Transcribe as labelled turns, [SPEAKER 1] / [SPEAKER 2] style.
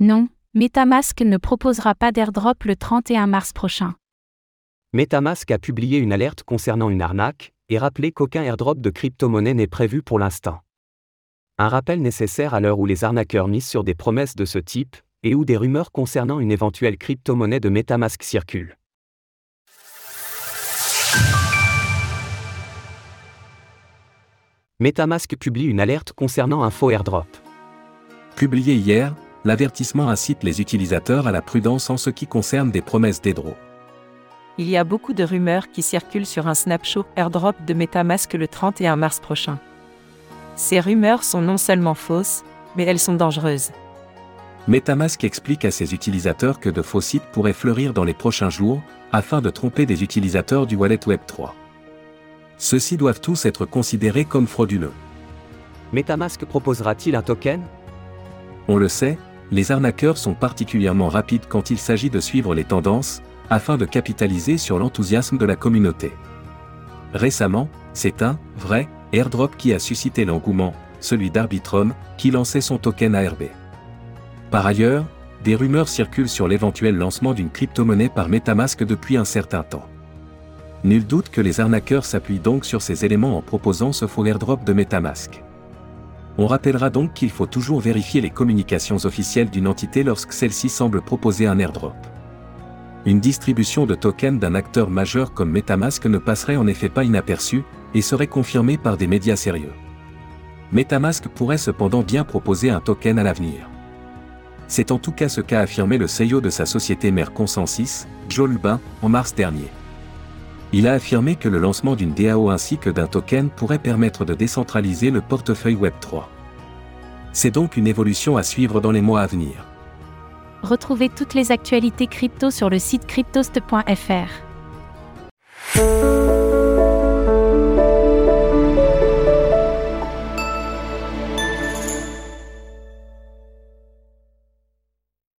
[SPEAKER 1] Non, Metamask ne proposera pas d'airdrop le 31 mars prochain.
[SPEAKER 2] Metamask a publié une alerte concernant une arnaque et rappelé qu'aucun airdrop de crypto-monnaie n'est prévu pour l'instant. Un rappel nécessaire à l'heure où les arnaqueurs misent sur des promesses de ce type et où des rumeurs concernant une éventuelle crypto-monnaie de Metamask circulent. Metamask publie une alerte concernant un faux airdrop.
[SPEAKER 3] Publié hier, l'avertissement incite les utilisateurs à la prudence en ce qui concerne des promesses d'airdrop.
[SPEAKER 4] Il y a beaucoup de rumeurs qui circulent sur un snapshot airdrop de Metamask le 31 mars prochain. Ces rumeurs sont non seulement fausses, mais elles sont dangereuses.
[SPEAKER 3] Metamask explique à ses utilisateurs que de faux sites pourraient fleurir dans les prochains jours, afin de tromper des utilisateurs du wallet Web3. Ceux-ci doivent tous être considérés comme frauduleux.
[SPEAKER 2] Metamask proposera-t-il un token?
[SPEAKER 3] On le sait, les arnaqueurs sont particulièrement rapides quand il s'agit de suivre les tendances, afin de capitaliser sur l'enthousiasme de la communauté. Récemment, c'est un, vrai, airdrop qui a suscité l'engouement, celui d'Arbitrum, qui lançait son token ARB. Par ailleurs, des rumeurs circulent sur l'éventuel lancement d'une crypto-monnaie par Metamask depuis un certain temps. Nul doute que les arnaqueurs s'appuient donc sur ces éléments en proposant ce faux airdrop de Metamask. On rappellera donc qu'il faut toujours vérifier les communications officielles d'une entité lorsque celle-ci semble proposer un airdrop. Une distribution de tokens d'un acteur majeur comme Metamask ne passerait en effet pas inaperçue, et serait confirmée par des médias sérieux. Metamask pourrait cependant bien proposer un token à l'avenir. C'est en tout cas ce qu'a affirmé le CEO de sa société mère Consensus, Joe Lubin, en mars dernier. Il a affirmé que le lancement d'une DAO ainsi que d'un token pourrait permettre de décentraliser le portefeuille Web3. C'est donc une évolution à suivre dans les mois à venir.
[SPEAKER 1] Retrouvez toutes les actualités crypto sur le site cryptost.fr.